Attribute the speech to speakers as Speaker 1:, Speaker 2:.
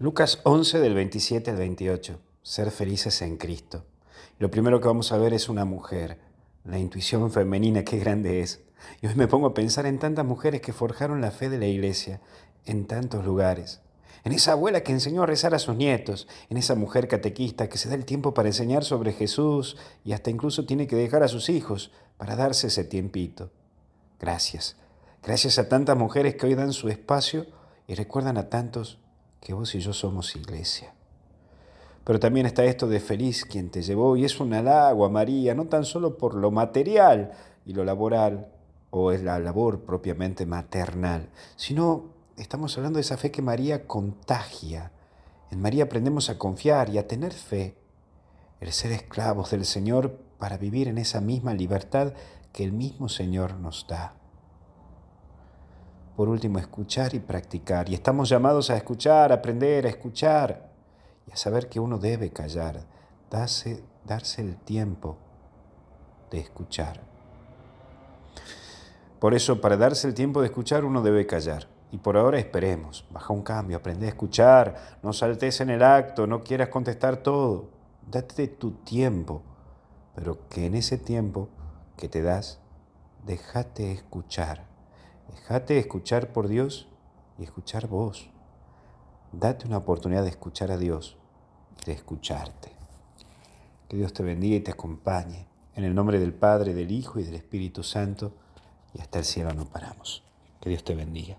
Speaker 1: Lucas 11 del 27 al 28. Ser felices en Cristo. Lo primero que vamos a ver es una mujer. La intuición femenina, qué grande es. Y hoy me pongo a pensar en tantas mujeres que forjaron la fe de la iglesia en tantos lugares. En esa abuela que enseñó a rezar a sus nietos, en esa mujer catequista que se da el tiempo para enseñar sobre Jesús y hasta incluso tiene que dejar a sus hijos para darse ese tiempito. Gracias. Gracias a tantas mujeres que hoy dan su espacio y recuerdan a tantos que vos y yo somos iglesia. Pero también está esto de feliz quien te llevó y es un halago a María, no tan solo por lo material y lo laboral, o es la labor propiamente maternal, sino estamos hablando de esa fe que María contagia. En María aprendemos a confiar y a tener fe, el ser esclavos del Señor para vivir en esa misma libertad que el mismo Señor nos da por último, escuchar y practicar. Y estamos llamados a escuchar, aprender, a escuchar y a saber que uno debe callar, darse, darse el tiempo de escuchar. Por eso, para darse el tiempo de escuchar, uno debe callar. Y por ahora esperemos, baja un cambio, aprende a escuchar, no saltes en el acto, no quieras contestar todo. Date tu tiempo, pero que en ese tiempo que te das, déjate escuchar. Déjate escuchar por Dios y escuchar vos. Date una oportunidad de escuchar a Dios, de escucharte. Que Dios te bendiga y te acompañe. En el nombre del Padre, del Hijo y del Espíritu Santo, y hasta el cielo no paramos. Que Dios te bendiga.